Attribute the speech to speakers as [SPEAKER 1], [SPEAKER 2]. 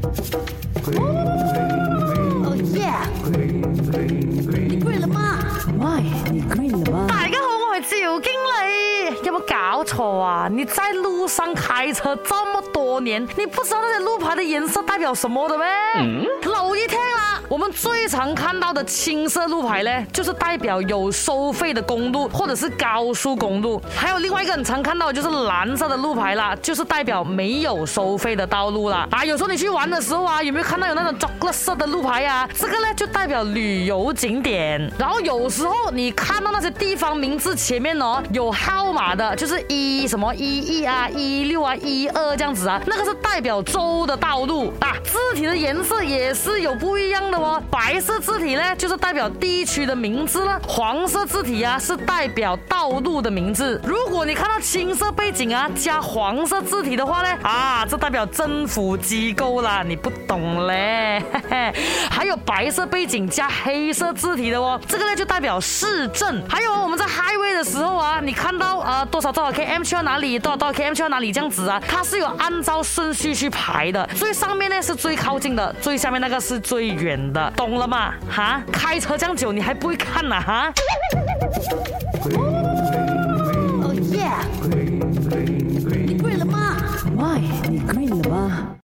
[SPEAKER 1] 哦耶！你了吗
[SPEAKER 2] 你了吗？
[SPEAKER 3] 大家好，我是自经理。有冇搞错啊？你在路上开车这么多年，你不知道那些路牌的颜色代表什么的呗？我们最常看到的青色路牌呢，就是代表有收费的公路或者是高速公路。还有另外一个很常看到，的就是蓝色的路牌啦，就是代表没有收费的道路啦。啊。有时候你去玩的时候啊，有没有看到有那种棕色色的路牌呀？这个呢，就代表旅游景点。然后有时候你看到那些地方名字前面哦有号码的，就是一什么一一啊、一六啊、一二这样子啊，那个是代表州的道路啊。字体的颜色也是有不一样的。白色字体呢，就是代表地区的名字了；黄色字体啊，是代表道路的名字。如果你看到青色背景啊加黄色字体的话呢，啊，这代表政府机构啦，你不懂嘞。还有白色背景加黑色字体的哦，这个呢就代表市政。还有我们在 highway 的时候啊，你看到。多少多少 km 去到哪里，多少多少 km 去到哪里，这样子啊？它是有按照顺序去排的，最上面那是最靠近的，最下面那个是最远的，懂了吗？哈，开车这样久你还不会看呐？哈？耶，你跪了吗？Why？你跪了吗？